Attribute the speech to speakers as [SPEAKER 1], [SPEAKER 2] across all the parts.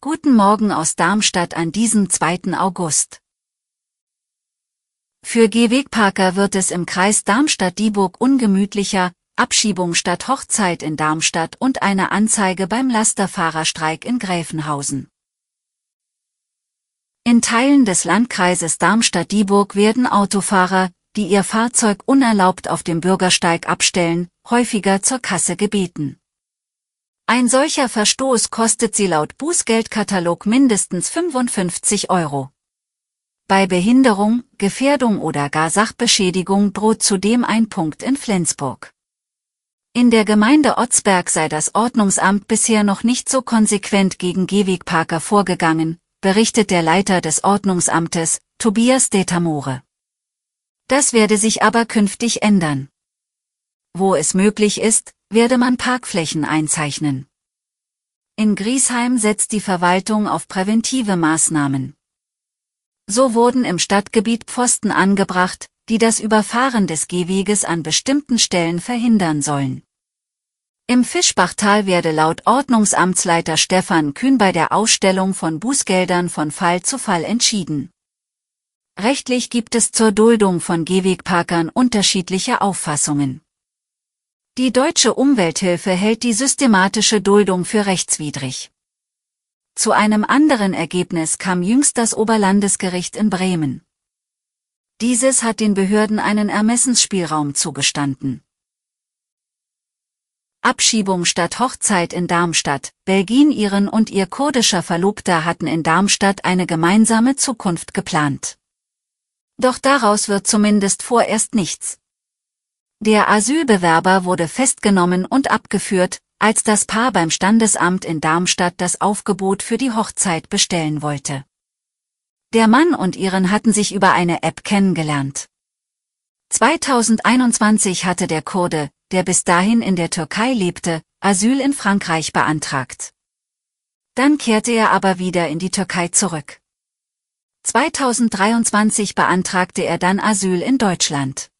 [SPEAKER 1] Guten Morgen aus Darmstadt an diesem 2. August. Für Gehwegparker wird es im Kreis Darmstadt-Dieburg ungemütlicher, Abschiebung statt Hochzeit in Darmstadt und eine Anzeige beim Lasterfahrerstreik in Gräfenhausen. In Teilen des Landkreises Darmstadt-Dieburg werden Autofahrer, die ihr Fahrzeug unerlaubt auf dem Bürgersteig abstellen, häufiger zur Kasse gebeten. Ein solcher Verstoß kostet sie laut Bußgeldkatalog mindestens 55 Euro. Bei Behinderung, Gefährdung oder gar Sachbeschädigung droht zudem ein Punkt in Flensburg. In der Gemeinde Otzberg sei das Ordnungsamt bisher noch nicht so konsequent gegen Gehwegparker vorgegangen, berichtet der Leiter des Ordnungsamtes, Tobias Detamore. Das werde sich aber künftig ändern. Wo es möglich ist, werde man Parkflächen einzeichnen. In Griesheim setzt die Verwaltung auf präventive Maßnahmen. So wurden im Stadtgebiet Pfosten angebracht, die das Überfahren des Gehweges an bestimmten Stellen verhindern sollen. Im Fischbachtal werde laut Ordnungsamtsleiter Stefan Kühn bei der Ausstellung von Bußgeldern von Fall zu Fall entschieden. Rechtlich gibt es zur Duldung von Gehwegparkern unterschiedliche Auffassungen. Die deutsche Umwelthilfe hält die systematische Duldung für rechtswidrig. Zu einem anderen Ergebnis kam jüngst das Oberlandesgericht in Bremen. Dieses hat den Behörden einen Ermessensspielraum zugestanden. Abschiebung statt Hochzeit in Darmstadt. Belgien ihren und ihr kurdischer Verlobter hatten in Darmstadt eine gemeinsame Zukunft geplant. Doch daraus wird zumindest vorerst nichts. Der Asylbewerber wurde festgenommen und abgeführt, als das Paar beim Standesamt in Darmstadt das Aufgebot für die Hochzeit bestellen wollte. Der Mann und ihren hatten sich über eine App kennengelernt. 2021 hatte der Kurde, der bis dahin in der Türkei lebte, Asyl in Frankreich beantragt. Dann kehrte er aber wieder in die Türkei zurück. 2023 beantragte er dann Asyl in Deutschland.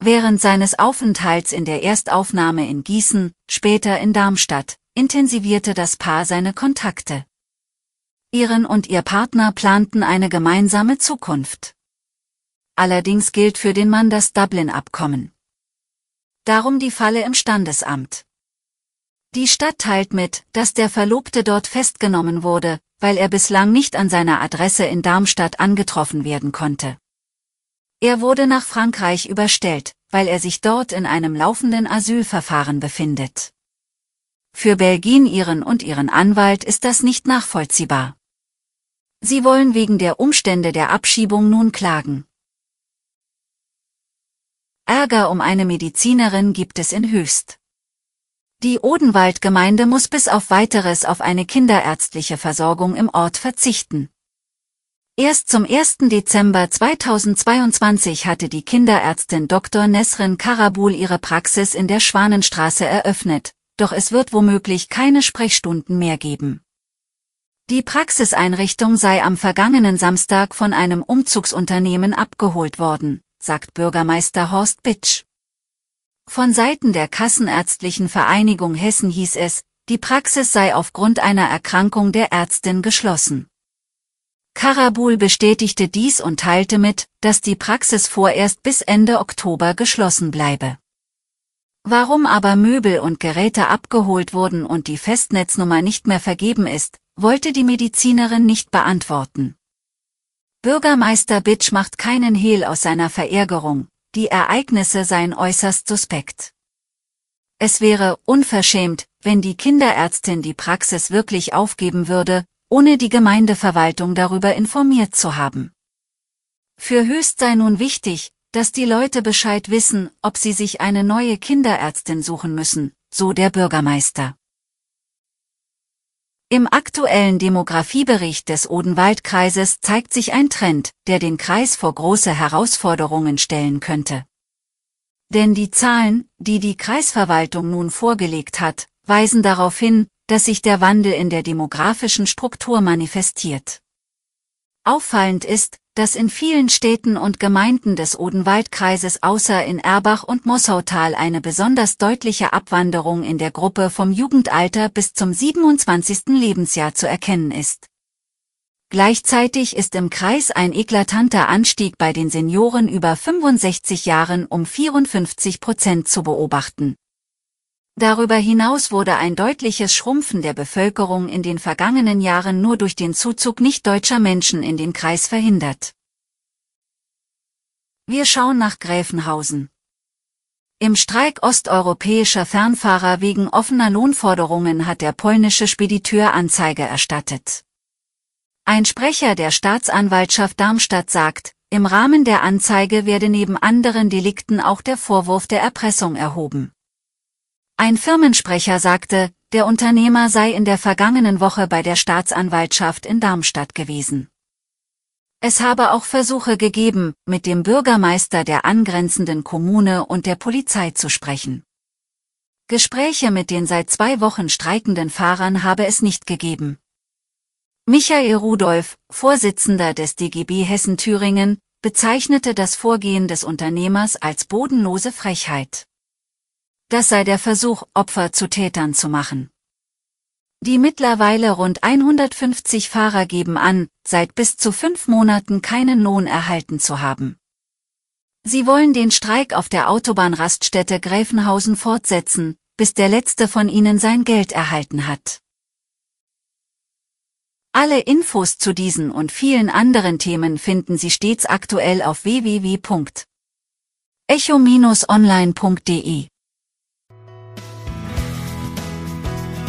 [SPEAKER 1] Während seines Aufenthalts in der Erstaufnahme in Gießen, später in Darmstadt, intensivierte das Paar seine Kontakte. Ihren und ihr Partner planten eine gemeinsame Zukunft. Allerdings gilt für den Mann das Dublin-Abkommen. Darum die Falle im Standesamt. Die Stadt teilt mit, dass der Verlobte dort festgenommen wurde, weil er bislang nicht an seiner Adresse in Darmstadt angetroffen werden konnte. Er wurde nach Frankreich überstellt, weil er sich dort in einem laufenden Asylverfahren befindet. Für Belgien ihren und ihren Anwalt ist das nicht nachvollziehbar. Sie wollen wegen der Umstände der Abschiebung nun klagen. Ärger um eine Medizinerin gibt es in Höchst. Die Odenwaldgemeinde muss bis auf weiteres auf eine kinderärztliche Versorgung im Ort verzichten. Erst zum 1. Dezember 2022 hatte die Kinderärztin Dr. Nesrin Karabul ihre Praxis in der Schwanenstraße eröffnet, doch es wird womöglich keine Sprechstunden mehr geben. Die Praxiseinrichtung sei am vergangenen Samstag von einem Umzugsunternehmen abgeholt worden, sagt Bürgermeister Horst Bitsch. Von Seiten der Kassenärztlichen Vereinigung Hessen hieß es, die Praxis sei aufgrund einer Erkrankung der Ärztin geschlossen. Karabul bestätigte dies und teilte mit, dass die Praxis vorerst bis Ende Oktober geschlossen bleibe. Warum aber Möbel und Geräte abgeholt wurden und die Festnetznummer nicht mehr vergeben ist, wollte die Medizinerin nicht beantworten. Bürgermeister Bitsch macht keinen Hehl aus seiner Verärgerung, die Ereignisse seien äußerst suspekt. Es wäre unverschämt, wenn die Kinderärztin die Praxis wirklich aufgeben würde, ohne die Gemeindeverwaltung darüber informiert zu haben. Für Höchst sei nun wichtig, dass die Leute Bescheid wissen, ob sie sich eine neue Kinderärztin suchen müssen, so der Bürgermeister. Im aktuellen Demografiebericht des Odenwaldkreises zeigt sich ein Trend, der den Kreis vor große Herausforderungen stellen könnte. Denn die Zahlen, die die Kreisverwaltung nun vorgelegt hat, weisen darauf hin, dass sich der Wandel in der demografischen Struktur manifestiert. Auffallend ist, dass in vielen Städten und Gemeinden des Odenwaldkreises außer in Erbach und Mossautal eine besonders deutliche Abwanderung in der Gruppe vom Jugendalter bis zum 27. Lebensjahr zu erkennen ist. Gleichzeitig ist im Kreis ein eklatanter Anstieg bei den Senioren über 65 Jahren um 54 Prozent zu beobachten. Darüber hinaus wurde ein deutliches Schrumpfen der Bevölkerung in den vergangenen Jahren nur durch den Zuzug nicht-deutscher Menschen in den Kreis verhindert. Wir schauen nach Gräfenhausen. Im Streik osteuropäischer Fernfahrer wegen offener Lohnforderungen hat der polnische Spediteur Anzeige erstattet. Ein Sprecher der Staatsanwaltschaft Darmstadt sagt, im Rahmen der Anzeige werde neben anderen Delikten auch der Vorwurf der Erpressung erhoben. Ein Firmensprecher sagte, der Unternehmer sei in der vergangenen Woche bei der Staatsanwaltschaft in Darmstadt gewesen. Es habe auch Versuche gegeben, mit dem Bürgermeister der angrenzenden Kommune und der Polizei zu sprechen. Gespräche mit den seit zwei Wochen streikenden Fahrern habe es nicht gegeben. Michael Rudolph, Vorsitzender des DGB Hessen-Thüringen, bezeichnete das Vorgehen des Unternehmers als bodenlose Frechheit. Das sei der Versuch, Opfer zu Tätern zu machen. Die mittlerweile rund 150 Fahrer geben an, seit bis zu fünf Monaten keinen Lohn erhalten zu haben. Sie wollen den Streik auf der Autobahnraststätte Gräfenhausen fortsetzen, bis der letzte von ihnen sein Geld erhalten hat. Alle Infos zu diesen und vielen anderen Themen finden Sie stets aktuell auf www.echo-online.de.